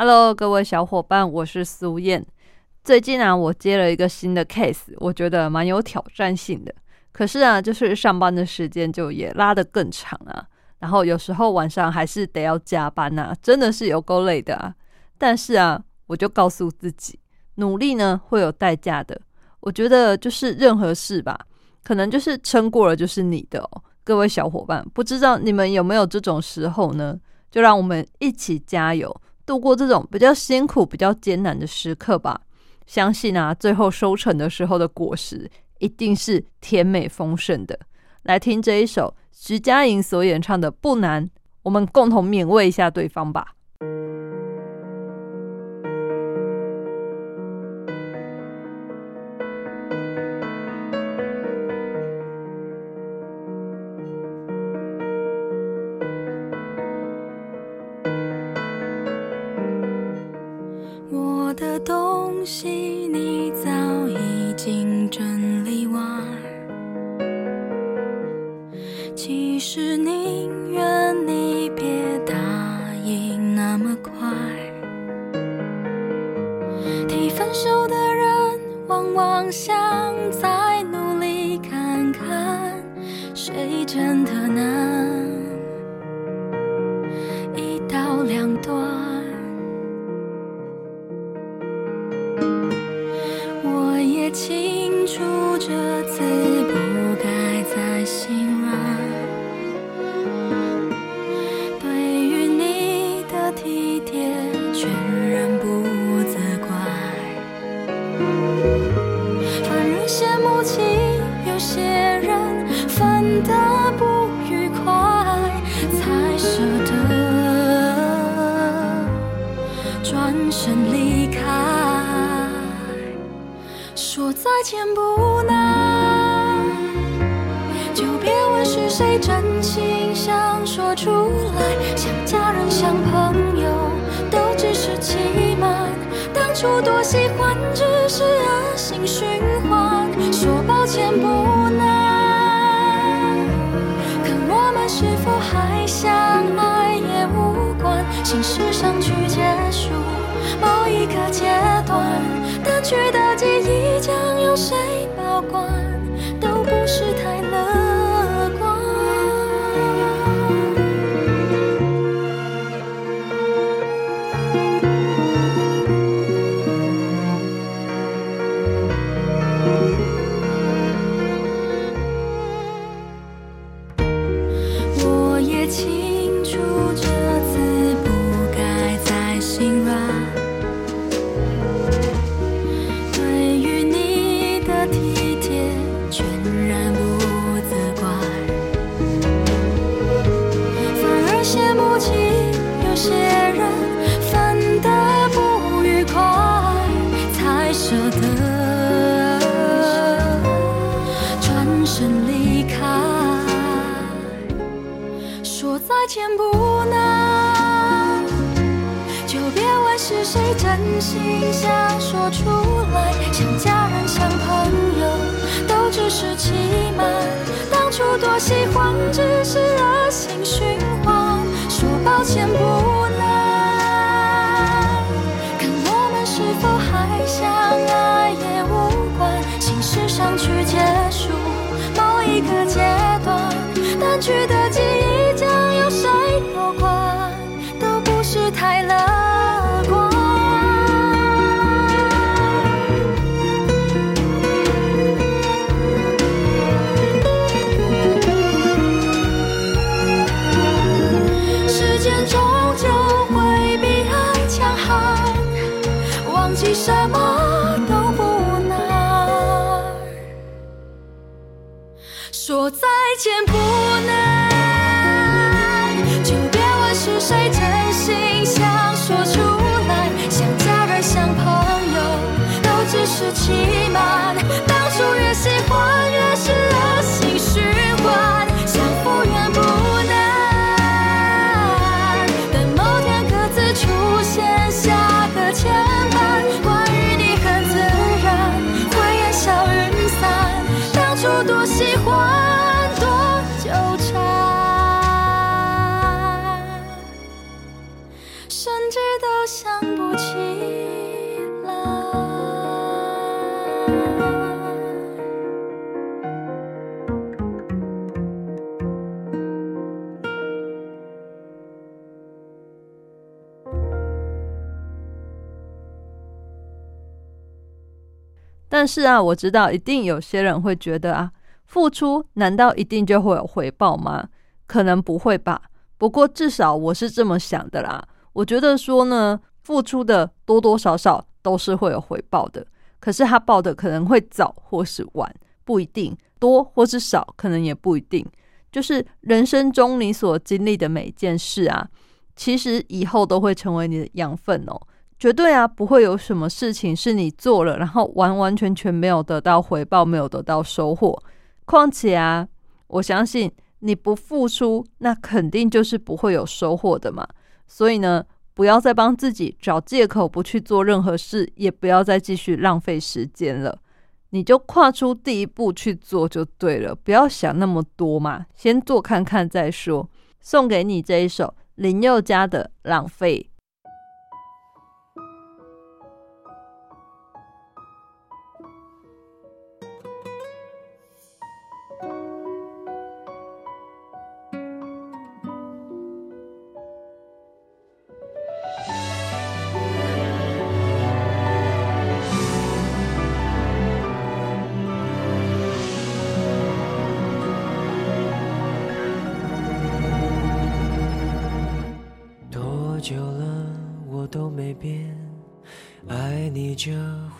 ？Hello，各位小伙伴，我是苏燕。最近啊，我接了一个新的 case，我觉得蛮有挑战性的。可是啊，就是上班的时间就也拉得更长啊，然后有时候晚上还是得要加班呐，真的是有够累的啊。但是啊，我就告诉自己，努力呢会有代价的。我觉得就是任何事吧，可能就是撑过了就是你的哦。各位小伙伴，不知道你们有没有这种时候呢？就让我们一起加油。度过这种比较辛苦、比较艰难的时刻吧，相信啊，最后收成的时候的果实一定是甜美丰盛的。来听这一首徐佳莹所演唱的《不难》，我们共同勉慰一下对方吧。惜你早已经整理完。其实宁愿你别答应那么快。提分手的人往往想在是欺瞒。当初多喜欢，只是恶性循环。说抱歉不难，看我们是否还相爱也无关。心事上去结束某一个阶段，淡去的结。但是啊，我知道一定有些人会觉得啊，付出难道一定就会有回报吗？可能不会吧。不过至少我是这么想的啦。我觉得说呢，付出的多多少少都是会有回报的，可是他报的可能会早或是晚，不一定多或是少，可能也不一定。就是人生中你所经历的每件事啊，其实以后都会成为你的养分哦。绝对啊，不会有什么事情是你做了，然后完完全全没有得到回报，没有得到收获。况且啊，我相信你不付出，那肯定就是不会有收获的嘛。所以呢，不要再帮自己找借口不去做任何事，也不要再继续浪费时间了。你就跨出第一步去做就对了，不要想那么多嘛，先做看看再说。送给你这一首林宥嘉的《浪费》。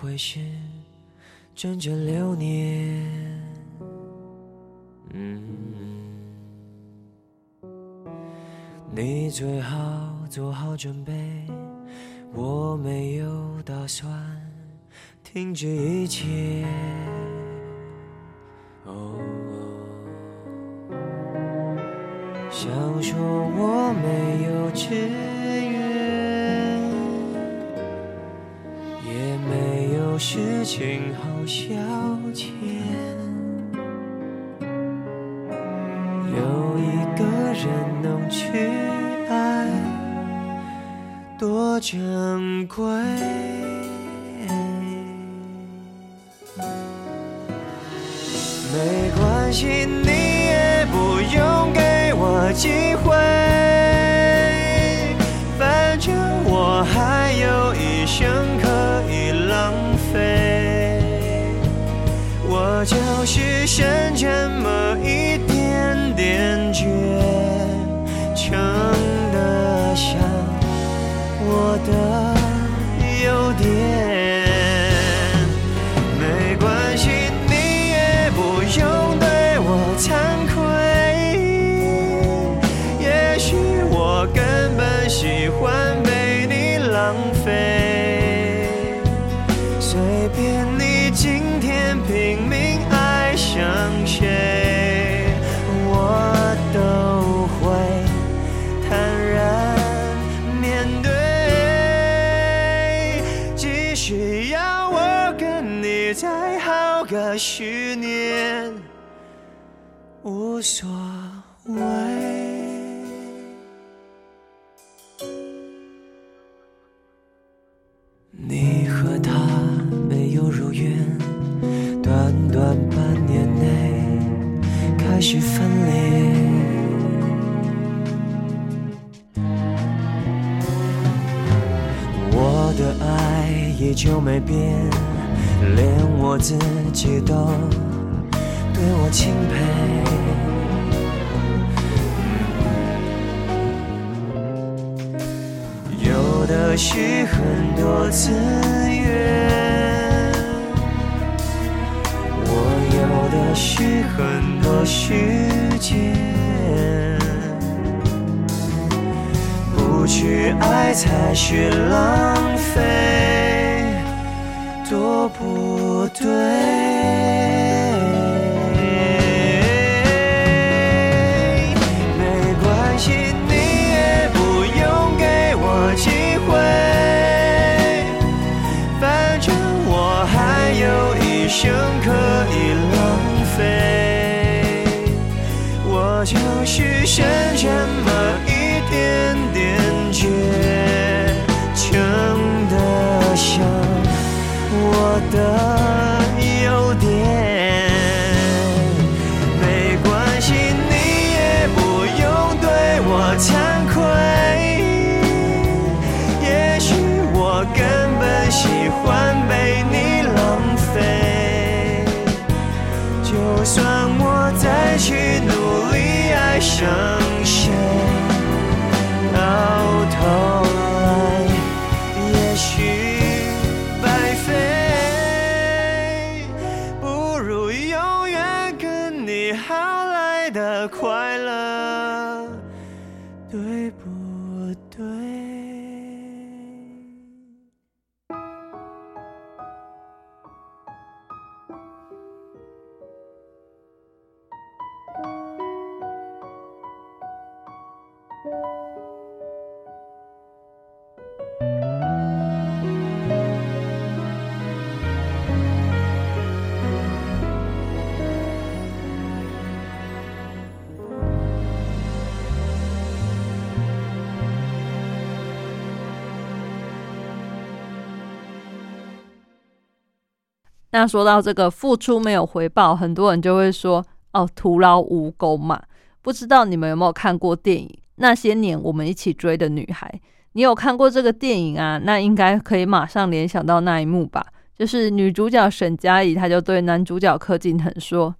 会是整整六年，嗯你最好做好准备，我没有打算停止一切。哦，想说我没有志事情好。消遣，有一个人能去爱，多珍贵。多资源，我有的是很多时间。不去爱才是浪费。那说到这个付出没有回报，很多人就会说哦，徒劳无功嘛。不知道你们有没有看过电影《那些年我们一起追的女孩》？你有看过这个电影啊？那应该可以马上联想到那一幕吧？就是女主角沈佳宜，她就对男主角柯景腾说：“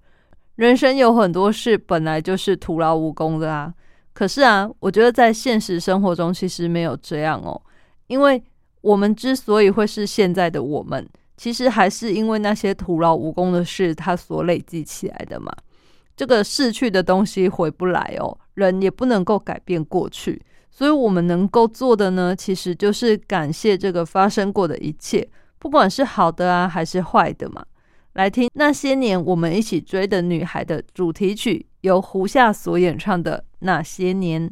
人生有很多事本来就是徒劳无功的啊。”可是啊，我觉得在现实生活中其实没有这样哦，因为我们之所以会是现在的我们。其实还是因为那些徒劳无功的事，它所累积起来的嘛。这个逝去的东西回不来哦，人也不能够改变过去，所以我们能够做的呢，其实就是感谢这个发生过的一切，不管是好的啊，还是坏的嘛。来听那些年我们一起追的女孩的主题曲，由胡夏所演唱的《那些年》。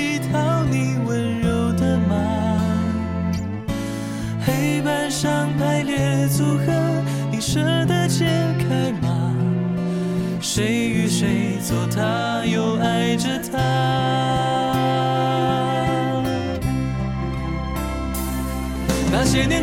抱你温柔的马，黑板上排列组合，你舍得解开吗？谁与谁做他，又爱着他？那些年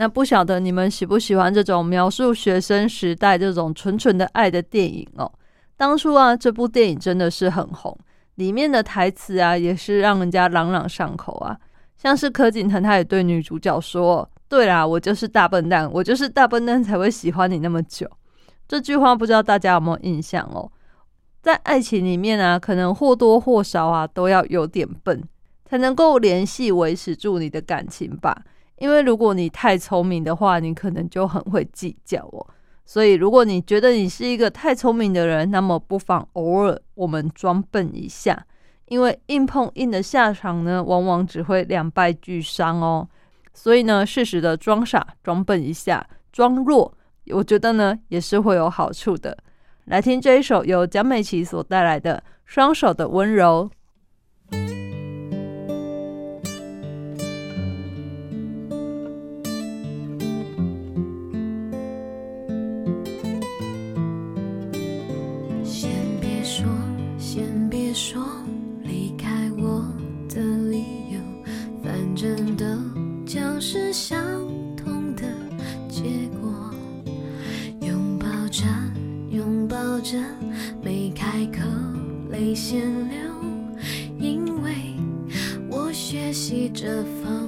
那不晓得你们喜不喜欢这种描述学生时代这种纯纯的爱的电影哦？当初啊，这部电影真的是很红，里面的台词啊也是让人家朗朗上口啊。像是柯景腾，他也对女主角说：“对啦，我就是大笨蛋，我就是大笨蛋才会喜欢你那么久。”这句话不知道大家有没有印象哦？在爱情里面啊，可能或多或少啊都要有点笨，才能够联系维持住你的感情吧。因为如果你太聪明的话，你可能就很会计较哦。所以，如果你觉得你是一个太聪明的人，那么不妨偶尔我们装笨一下，因为硬碰硬的下场呢，往往只会两败俱伤哦。所以呢，适时的装傻、装笨一下，装弱，我觉得呢也是会有好处的。来听这一首由蒋美琪所带来的《双手的温柔》。是相同的结果。拥抱着，拥抱着，没开口，泪先流，因为我学习着放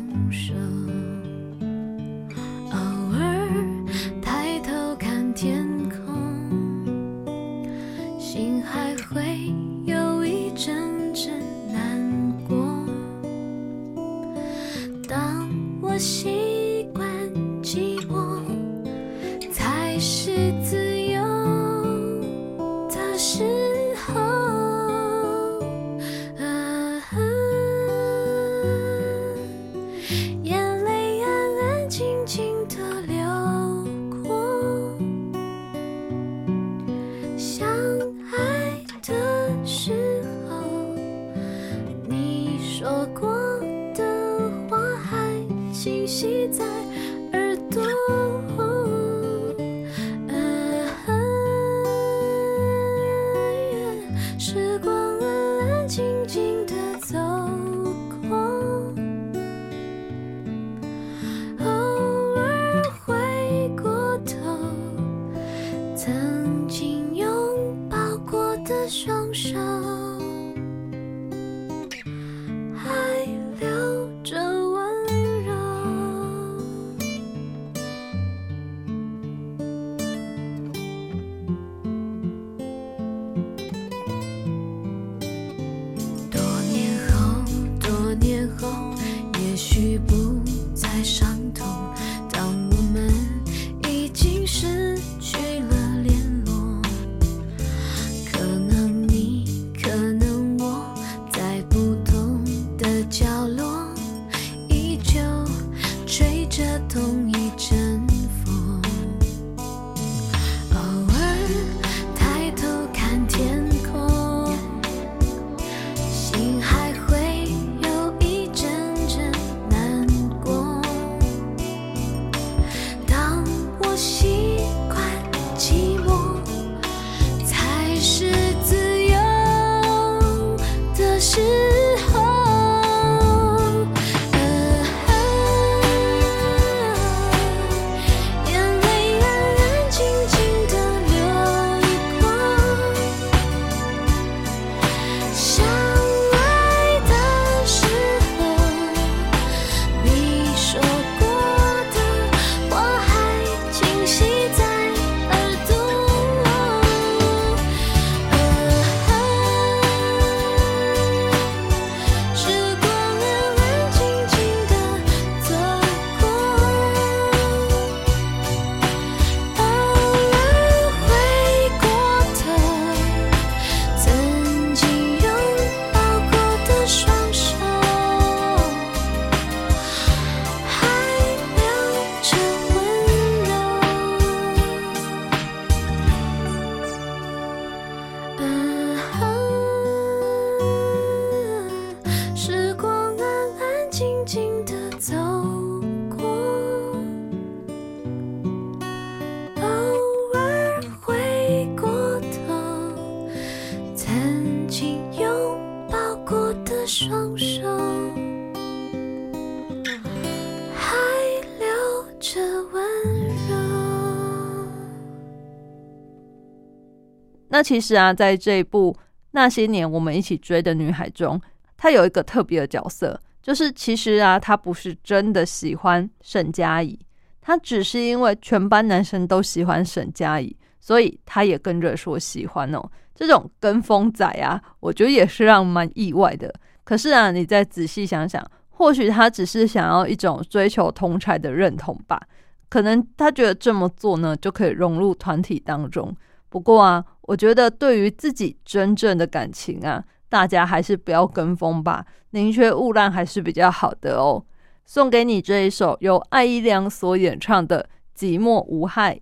其实啊，在这一部《那些年我们一起追的女孩》中，她有一个特别的角色，就是其实啊，她不是真的喜欢沈佳宜，她只是因为全班男生都喜欢沈佳宜，所以她也跟着说喜欢哦。这种跟风仔啊，我觉得也是让蛮意外的。可是啊，你再仔细想想，或许他只是想要一种追求同才的认同吧。可能他觉得这么做呢，就可以融入团体当中。不过啊，我觉得对于自己真正的感情啊，大家还是不要跟风吧，宁缺毋滥还是比较好的哦。送给你这一首由艾怡良所演唱的《寂寞无害》。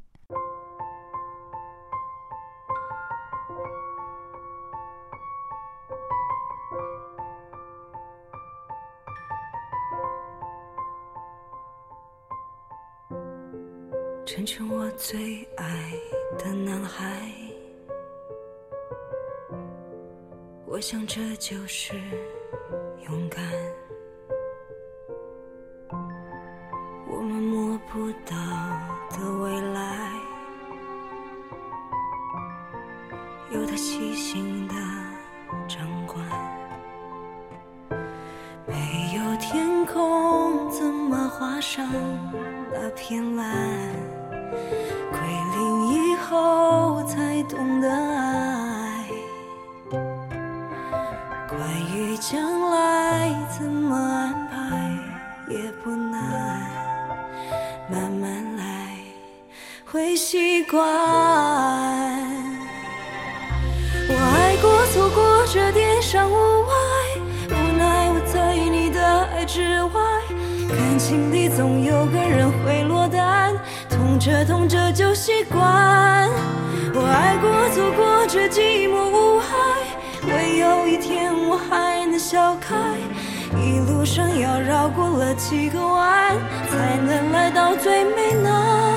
成全我最爱的男孩。我想这就是勇敢。我们摸不到的未来，有他细心的掌管。没有天空，怎么画上那片蓝？归零以后才懂得爱。关于将来怎么安排也不难，慢慢来会习惯。我爱过，错过，这点伤无碍，无奈我在你的爱之外。感情里总有个人会落单，痛着痛着就习惯。我爱过，走过，这寂寞无害，唯有一天我还能笑开。一路上要绕过了几个弯，才能来到最美那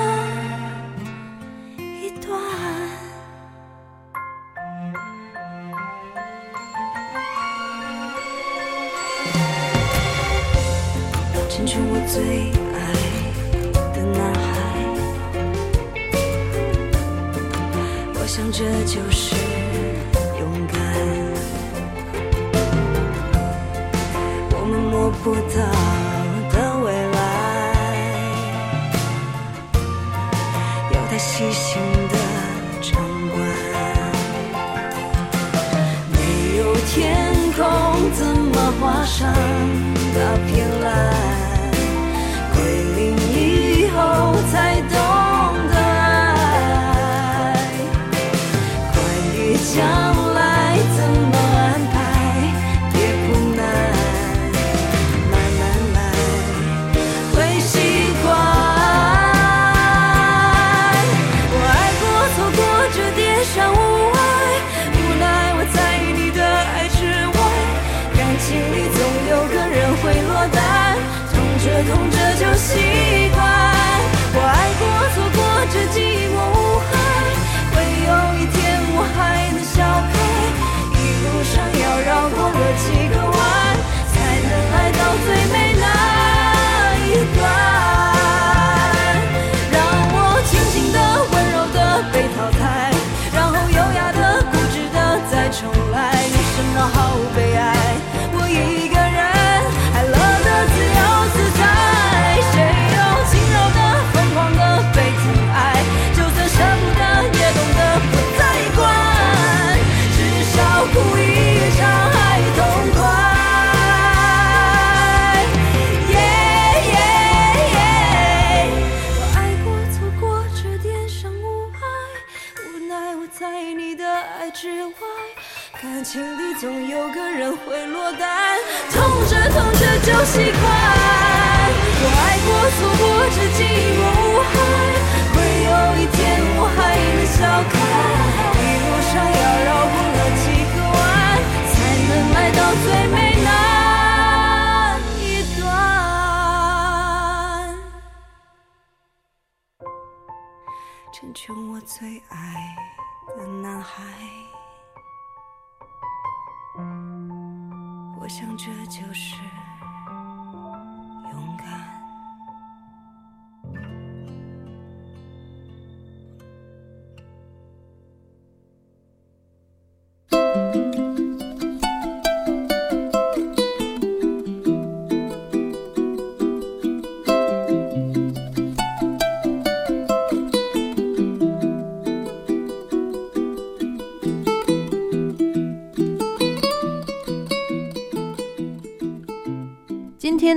就习惯。我爱过，错过这寂寞无害，会有一天我还能笑开。一路上要绕过了几个弯，才能来到最美那一段。成全我最爱的男孩。我想这就是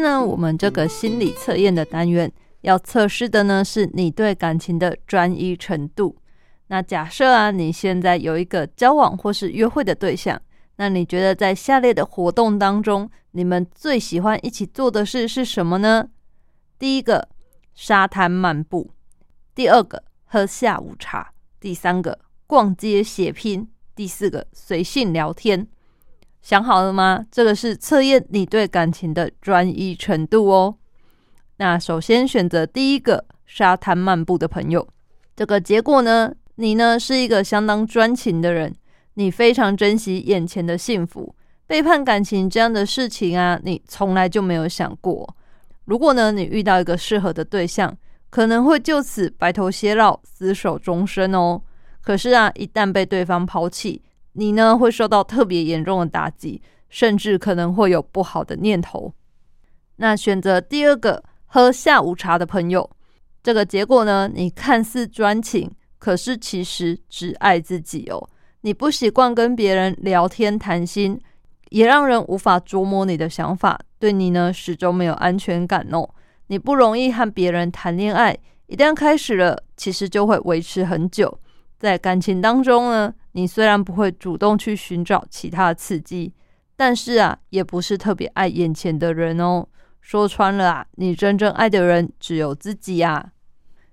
呢，我们这个心理测验的单元要测试的呢，是你对感情的专一程度。那假设啊，你现在有一个交往或是约会的对象，那你觉得在下列的活动当中，你们最喜欢一起做的事是什么呢？第一个，沙滩漫步；第二个，喝下午茶；第三个，逛街血拼；第四个，随性聊天。想好了吗？这个是测验你对感情的专一程度哦。那首先选择第一个沙滩漫步的朋友，这个结果呢，你呢是一个相当专情的人，你非常珍惜眼前的幸福，背叛感情这样的事情啊，你从来就没有想过。如果呢你遇到一个适合的对象，可能会就此白头偕老，厮守终身哦。可是啊，一旦被对方抛弃，你呢会受到特别严重的打击，甚至可能会有不好的念头。那选择第二个喝下午茶的朋友，这个结果呢，你看似专情，可是其实只爱自己哦。你不习惯跟别人聊天谈心，也让人无法琢磨你的想法，对你呢始终没有安全感哦。你不容易和别人谈恋爱，一旦开始了，其实就会维持很久。在感情当中呢，你虽然不会主动去寻找其他的刺激，但是啊，也不是特别爱眼前的人哦。说穿了啊，你真正爱的人只有自己啊。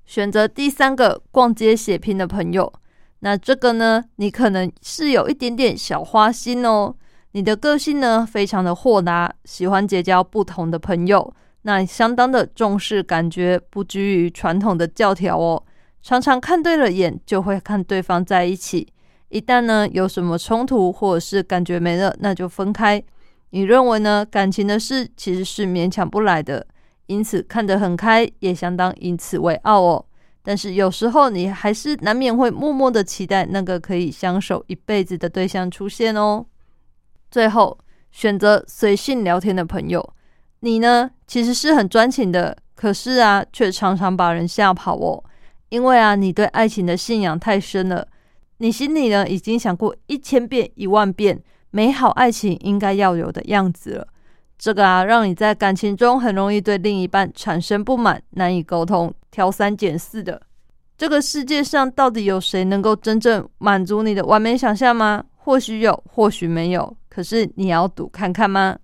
选择第三个逛街血拼的朋友，那这个呢，你可能是有一点点小花心哦。你的个性呢非常的豁达，喜欢结交不同的朋友，那相当的重视感觉，不拘于传统的教条哦。常常看对了眼，就会看对方在一起。一旦呢有什么冲突，或者是感觉没了，那就分开。你认为呢？感情的事其实是勉强不来的，因此看得很开，也相当因此为傲哦。但是有时候你还是难免会默默的期待那个可以相守一辈子的对象出现哦。最后选择随性聊天的朋友，你呢其实是很专情的，可是啊却常常把人吓跑哦。因为啊，你对爱情的信仰太深了，你心里呢已经想过一千遍、一万遍美好爱情应该要有的样子了。这个啊，让你在感情中很容易对另一半产生不满，难以沟通，挑三拣四的。这个世界上到底有谁能够真正满足你的完美想象吗？或许有，或许没有。可是你要赌看看吗？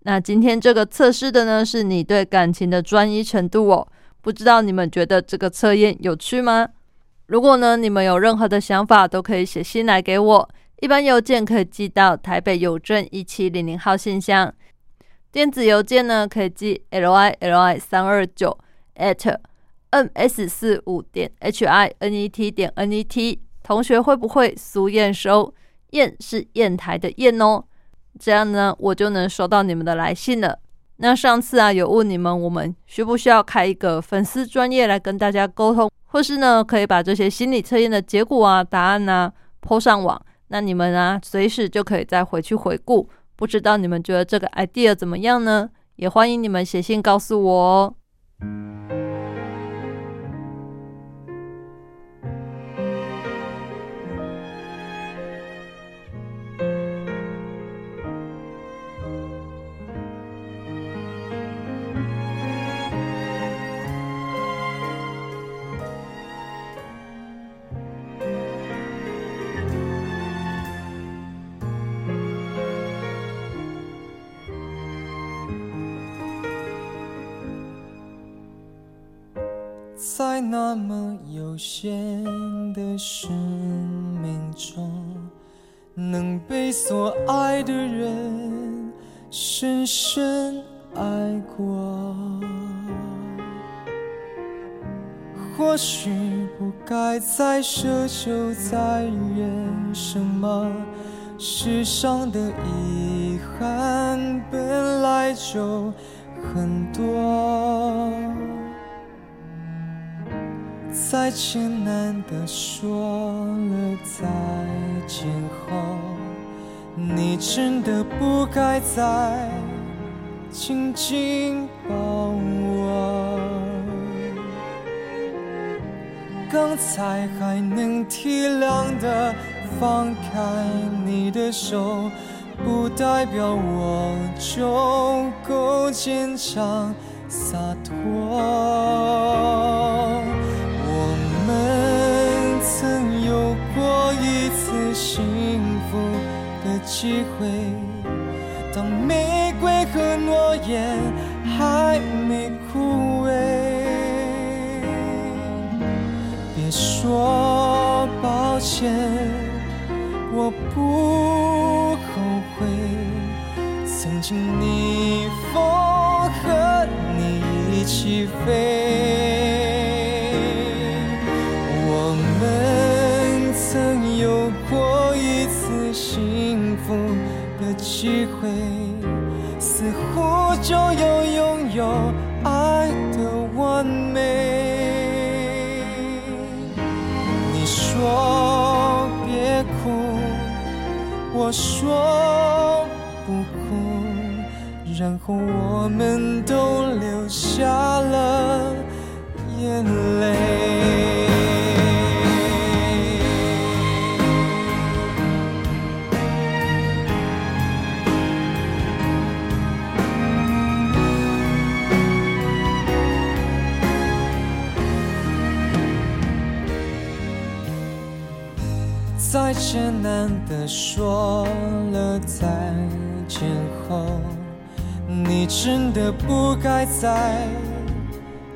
那今天这个测试的呢，是你对感情的专一程度哦。不知道你们觉得这个测验有趣吗？如果呢，你们有任何的想法，都可以写信来给我。一般邮件可以寄到台北邮政一七零零号信箱，电子邮件呢可以寄 l i l i 三二九 at n s 四五点 h i n e t 点 n e t。同学会不会苏验收？验是砚台的砚哦，这样呢，我就能收到你们的来信了。那上次啊，有问你们，我们需不需要开一个粉丝专业来跟大家沟通，或是呢，可以把这些心理测验的结果啊、答案啊抛上网？那你们啊，随时就可以再回去回顾。不知道你们觉得这个 idea 怎么样呢？也欢迎你们写信告诉我哦。在那么有限的生命中，能被所爱的人深深爱过。或许不该再奢求再忍什么，世上的遗憾本来就很多。再艰难的说了再见后，你真的不该再紧紧抱我。刚才还能体谅的放开你的手，不代表我就够坚强洒脱。次幸福的机会，当玫瑰和诺言还没枯萎。别说抱歉，我不后悔。曾经逆风和你一起飞，机会，似乎就要拥有爱的完美。你说别哭，我说不哭，然后我们都流下了眼泪。艰难的说了再见后，你真的不该再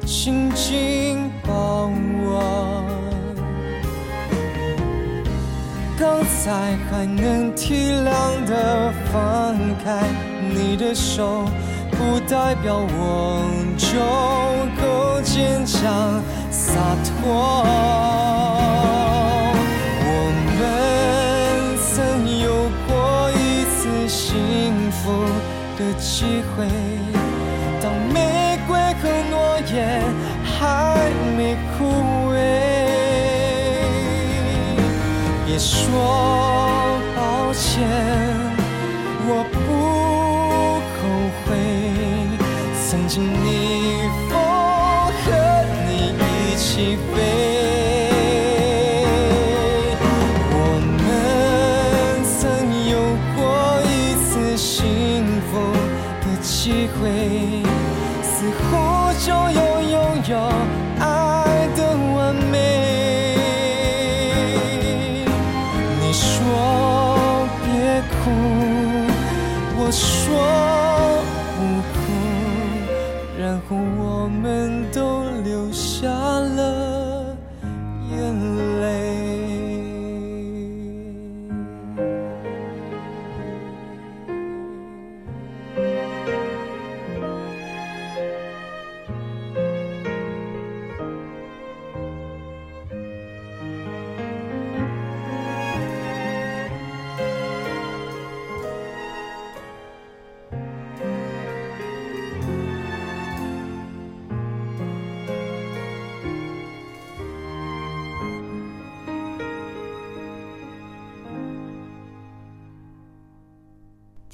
紧紧抱我。刚才还能体谅的放开你的手，不代表我就够坚强洒脱。福的机会，当玫瑰和诺言还没枯萎。别说抱歉，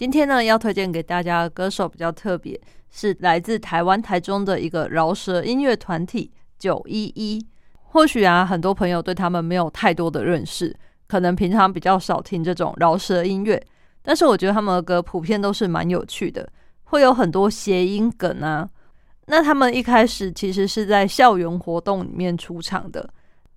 今天呢，要推荐给大家的歌手比较特别，是来自台湾台中的一个饶舌音乐团体九一一。或许啊，很多朋友对他们没有太多的认识，可能平常比较少听这种饶舌音乐。但是我觉得他们的歌普遍都是蛮有趣的，会有很多谐音梗啊。那他们一开始其实是在校园活动里面出场的，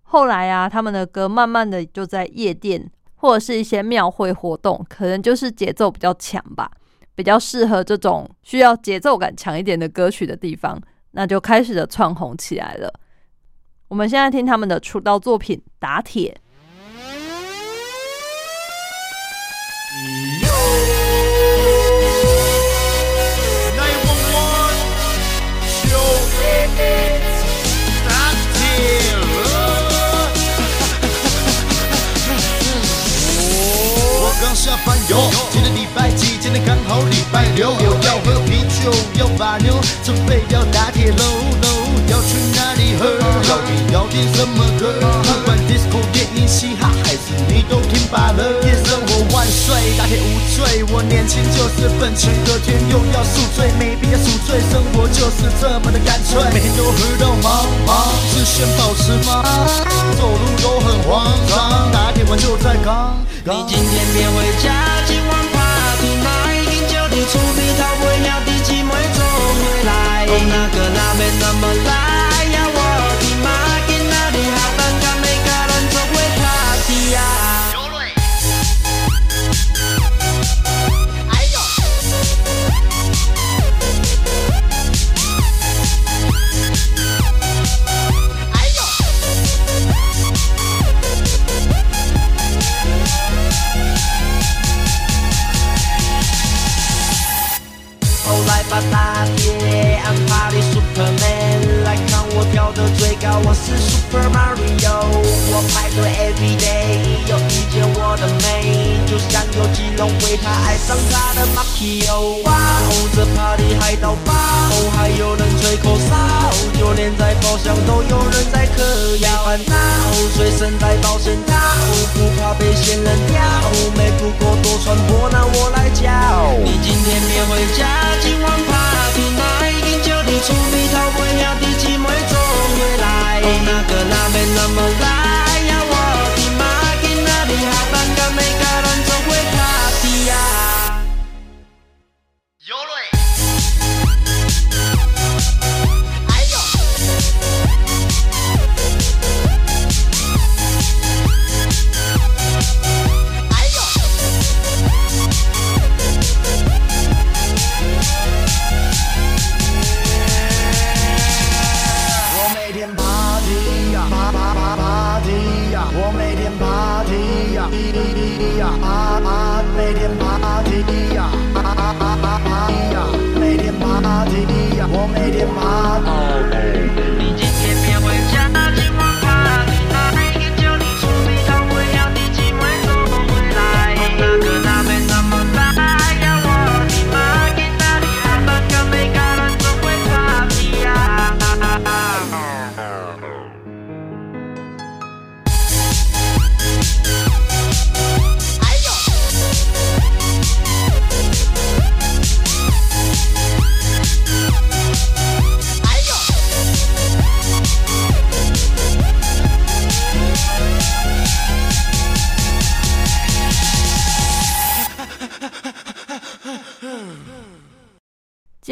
后来啊，他们的歌慢慢的就在夜店或者是一些庙会活动，可能就是节奏比较强吧，比较适合这种需要节奏感强一点的歌曲的地方，那就开始的窜红起来了。我们现在听他们的出道作品《打铁》。下班哟，今天礼拜几？今天刚好礼拜六，我要喝啤酒，要把妞，准备要打铁喽喽，要去哪里喝？到底要点什么歌？不管 disco、电影、嘻哈，你都听罢了。夜生活万岁，打铁无罪，我年轻就是本钱，隔天又要宿醉，没必要宿醉，生活就是这么的干脆，每天都喝到忙忙，视线保持忙，走路都很慌张，打铁完就在刚刚。你今天别回家，今晚 party night，饮酒的出比逃不了的寂寞总会来。哦，那个那边那么来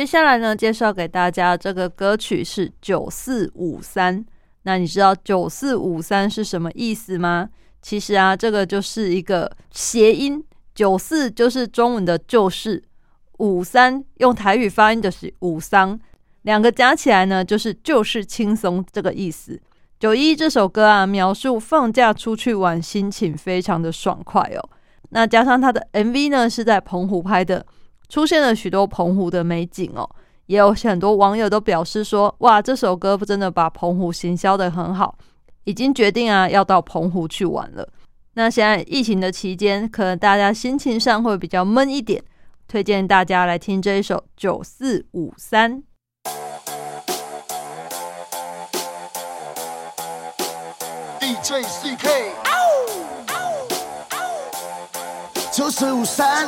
接下来呢，介绍给大家这个歌曲是九四五三。那你知道九四五三是什么意思吗？其实啊，这个就是一个谐音，九四就是中文的就是，五三用台语发音的是五桑，两个加起来呢就是就是轻松这个意思。九一这首歌啊，描述放假出去玩，心情非常的爽快哦。那加上它的 MV 呢是在澎湖拍的，出现了许多澎湖的美景哦。也有很多网友都表示说，哇，这首歌真的把澎湖行销的很好，已经决定啊要到澎湖去玩了。那现在疫情的期间，可能大家心情上会比较闷一点，推荐大家来听这一首九四五三。DJ CK，九四五三，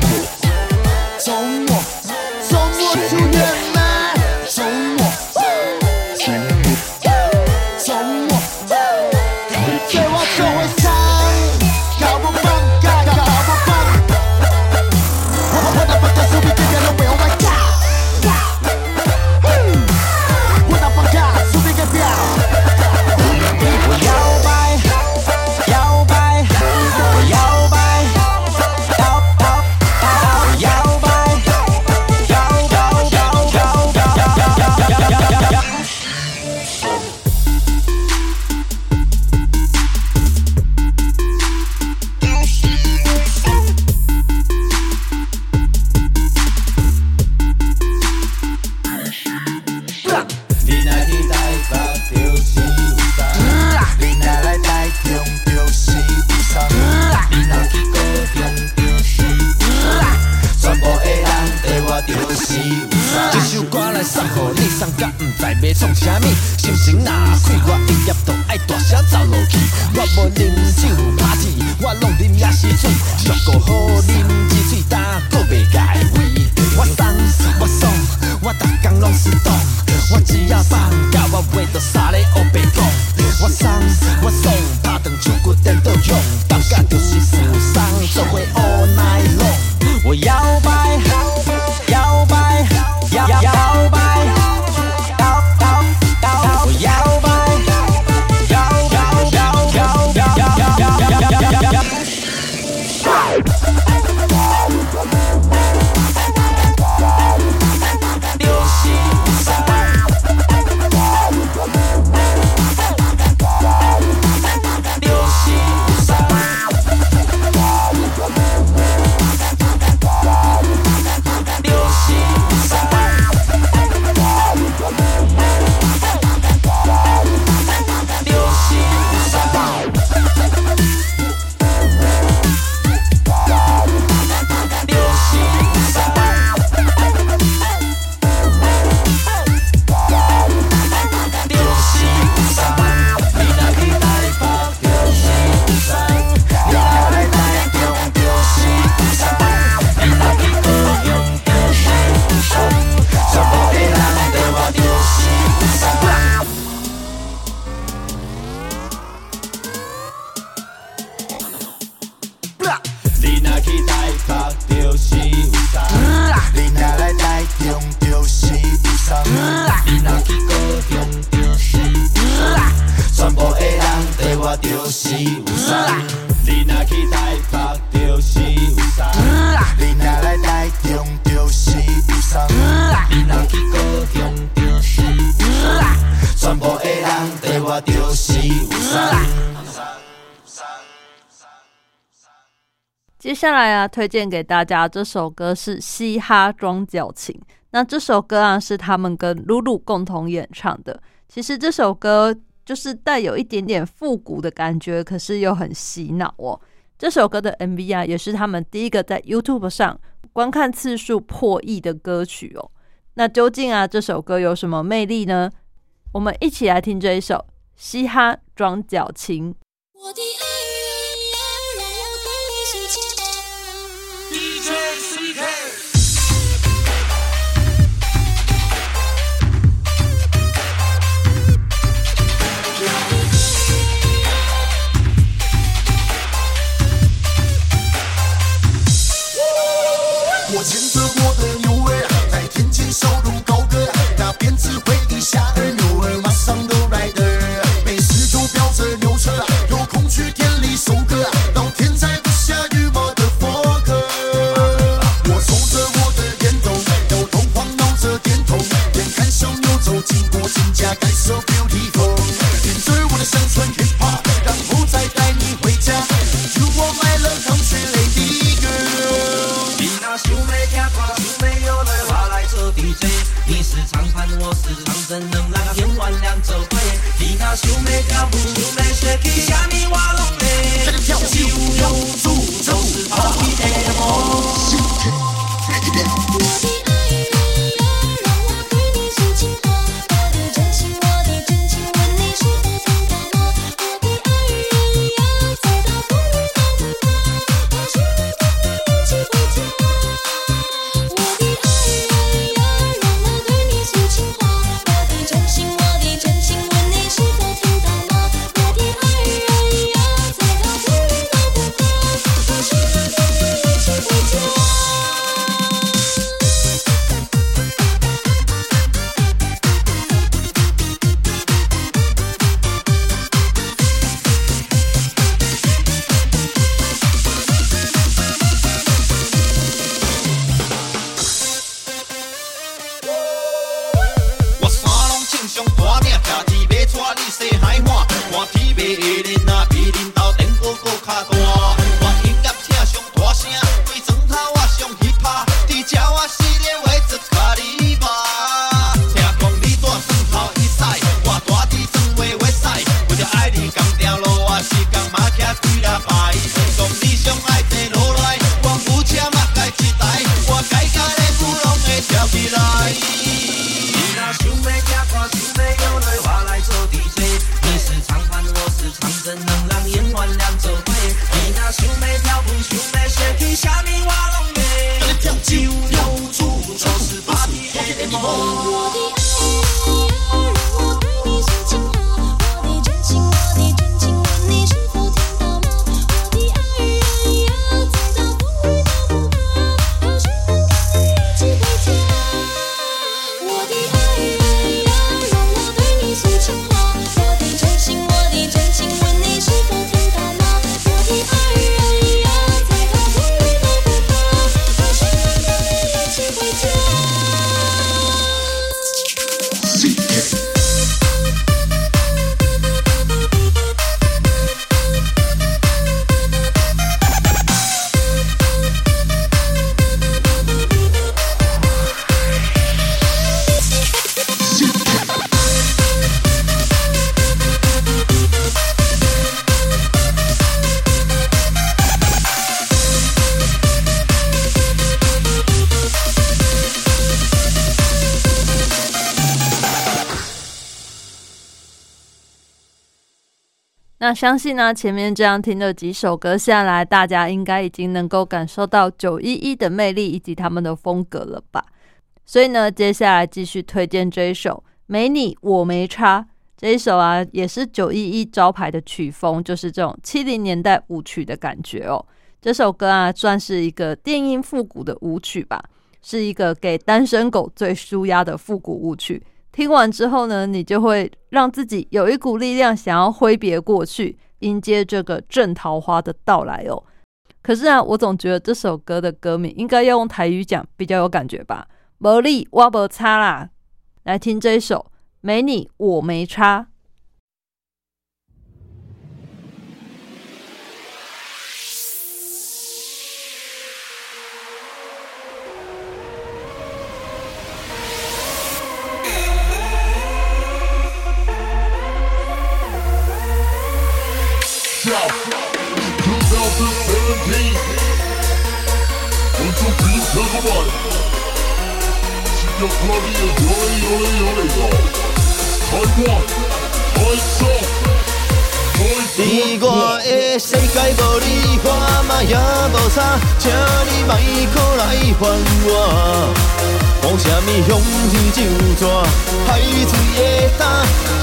下来啊，推荐给大家这首歌是《嘻哈装矫情》。那这首歌啊，是他们跟露露共同演唱的。其实这首歌就是带有一点点复古的感觉，可是又很洗脑哦。这首歌的 MV 啊，也是他们第一个在 YouTube 上观看次数破亿的歌曲哦。那究竟啊，这首歌有什么魅力呢？我们一起来听这一首《嘻哈装矫情》。我的爱相信呢，前面这样听了几首歌下来，大家应该已经能够感受到九一一的魅力以及他们的风格了吧？所以呢，接下来继续推荐这一首《没你我没差》这一首啊，也是九一一招牌的曲风，就是这种七零年代舞曲的感觉哦。这首歌啊，算是一个电音复古的舞曲吧，是一个给单身狗最舒压的复古舞曲。听完之后呢，你就会让自己有一股力量，想要挥别过去，迎接这个正桃花的到来哦。可是啊，我总觉得这首歌的歌名应该要用台语讲比较有感觉吧。没你我不差啦。来听这一首《没你我没差》。South. 2017 Until Beat Megabyte Keep your bloody and dirty, dirty, dirty, Type 1, Type two. 伫我的世界无你，我嘛也无差，请你莫搁来烦我。讲啥物向天就蛇，海水会干，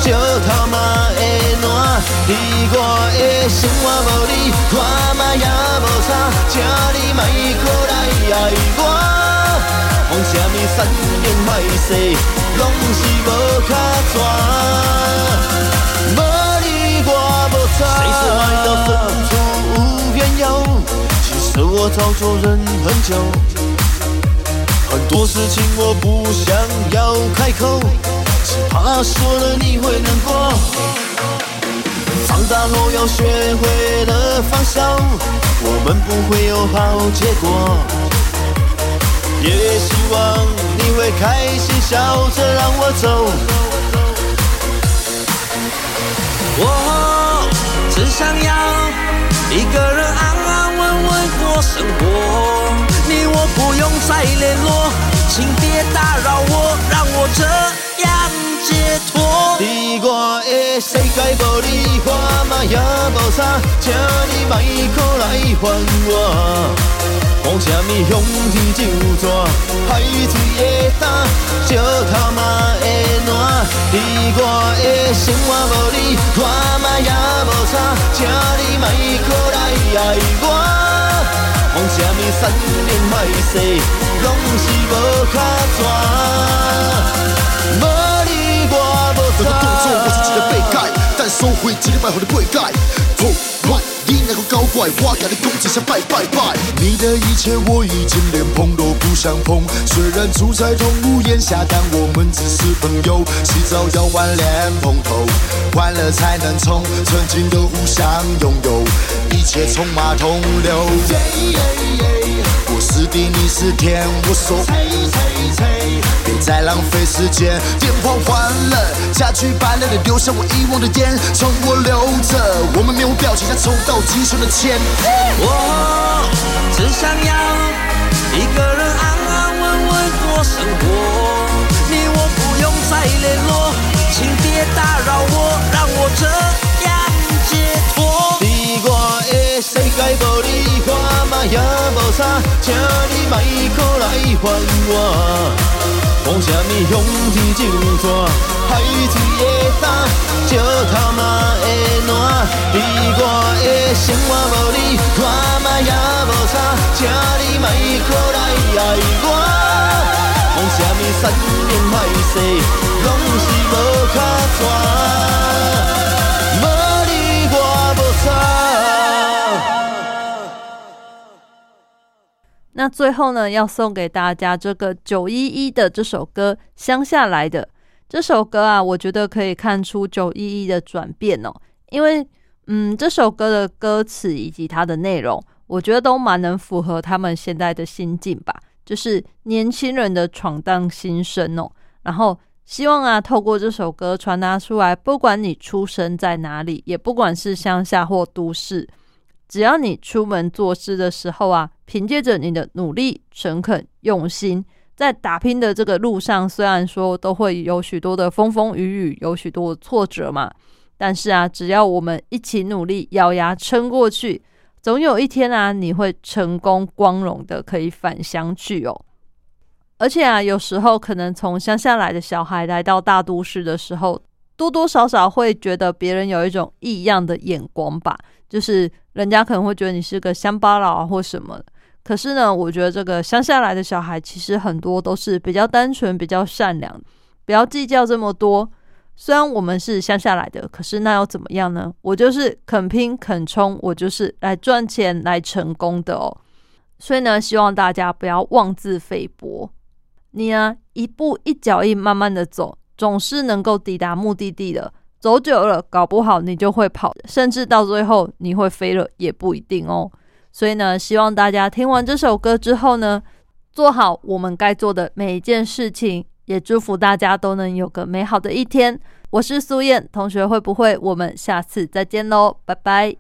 石头嘛会烂。伫我的生活无你，我嘛也无差，请你莫搁来爱我。讲啥物善言歹势，拢是无卡纸。无你我。谁说爱到深处无边有？其实我早就忍很久。很多事情我不想要开口，只怕说了你会难过。长大后要学会了放手，我们不会有好结果。也希望你会开心笑着让我走。我想要一个人安安稳稳过生活，你我不用再联络，请别打扰我，让我这样解脱。伫我的世界无你，我嘛也无差，请你莫搁来烦我。讲啥物向天就蛇，海水会干，石头嘛会烂。伫我的生活无你，我嘛也无差，请你莫搁来爱我。讲啥物善言歹势，拢是无卡纸。无你我无差。动作我是一个被盖，再收回一礼拜后的背盖。痛快，你那个搞怪，我甲你讲一声拜拜拜。你的一切我已经连碰都不想碰，虽然住在同屋檐下，但我们只是朋友。洗澡要换脸碰头，换了才能冲，曾经的互相拥有，一切从马桶流。是地，你是天，我说。别再浪费时间，电话换了，家具搬了，你留下我遗忘的烟，从我留着，我们面无表情，像抽到鸡胸的钱。我只想要一个人安安稳稳过生活，你我不用再联络，请别打扰我，让我这样解脱。我的世界无你，我嘛也无差，请你莫搁来烦我。讲什么向天就蛇，海水的干，石头嘛会烂。伫我的生活无你，我嘛也无差，请你莫搁来爱我。讲啥物善言歹势，拢是无卡纸。那最后呢，要送给大家这个九一一的这首歌《乡下来的》这首歌啊，我觉得可以看出九一一的转变哦。因为，嗯，这首歌的歌词以及它的内容，我觉得都蛮能符合他们现在的心境吧，就是年轻人的闯荡心声哦。然后，希望啊，透过这首歌传达出来，不管你出生在哪里，也不管是乡下或都市。只要你出门做事的时候啊，凭借着你的努力、诚恳、用心，在打拼的这个路上，虽然说都会有许多的风风雨雨，有许多挫折嘛，但是啊，只要我们一起努力，咬牙撑过去，总有一天啊，你会成功光荣的可以返乡去哦。而且啊，有时候可能从乡下来的小孩来到大都市的时候，多多少少会觉得别人有一种异样的眼光吧。就是人家可能会觉得你是个乡巴佬啊，或什么。可是呢，我觉得这个乡下来的小孩，其实很多都是比较单纯、比较善良，不要计较这么多。虽然我们是乡下来的，可是那又怎么样呢？我就是肯拼肯冲，我就是来赚钱、来成功的哦。所以呢，希望大家不要妄自菲薄。你呢一步一脚印慢慢的走，总是能够抵达目的地的。走久了，搞不好你就会跑，甚至到最后你会飞了也不一定哦。所以呢，希望大家听完这首歌之后呢，做好我们该做的每一件事情，也祝福大家都能有个美好的一天。我是苏燕同学，会不会我们下次再见喽？拜拜。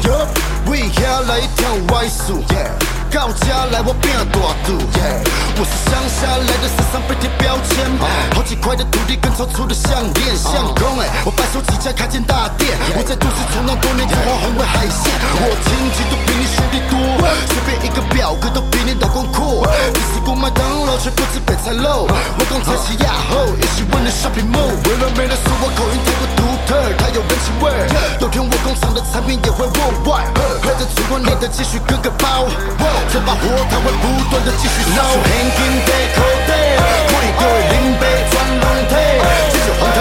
区，为遐来跳。到家来我变大肚，我是乡下来的，身上被贴标签，好几块的土地跟超粗的项链，相公哎，我白手起家开间大店，我在都市闯荡多年，眼花红为海鲜，我亲戚都比你兄弟多，随便一个表哥都比你老公阔，你吃过麦当劳却不吃北菜肉，我刚才是亚后，也是问了 shopping mall，为了美的说我口音太过独特，它有人情味儿，有天我工厂的产品也会 worldwide，喝着烛光里的继续割个包。这把火它会不断的继续烧。现金在口袋，看伊叫伊啉杯全拢体，这是风台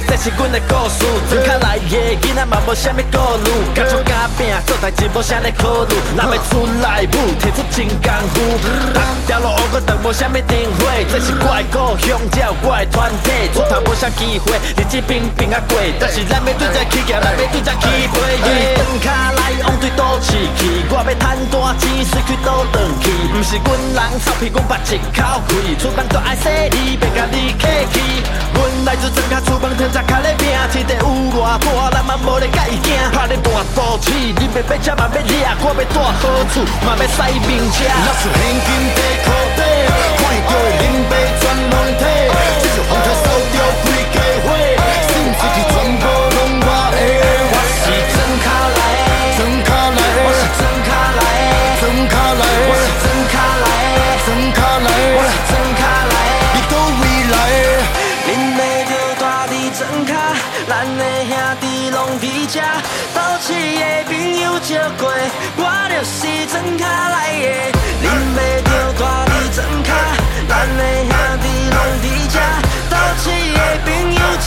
即马听着这是阮的故事，真卡来的囡仔嘛无啥物顾虑，敢出甲拼做代志无啥咧考虑，若要出来舞，提出真功夫，逐条路乌个长无啥物灯火，这是我的故乡，才有我的团体，出头无啥机会，日子平平啊过，但是咱要对在起行，咱要对在起飞，因为转卡来往对倒市去，我要趁大钱，随去倒转去，毋是阮人臭屁，阮捌一口气，出门都爱洗你，别甲你客气，阮来自庄卡，厝房天才开咧拼，天地有偌大，咱嘛无咧甲伊惊，拍咧大赌气，你要买车嘛要掠，我要住好厝，嘛要驶名车。拿出现金在裤底，看伊叫伊啉杯全拢体，这是风台烧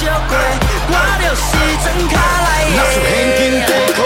我就是睁开来的。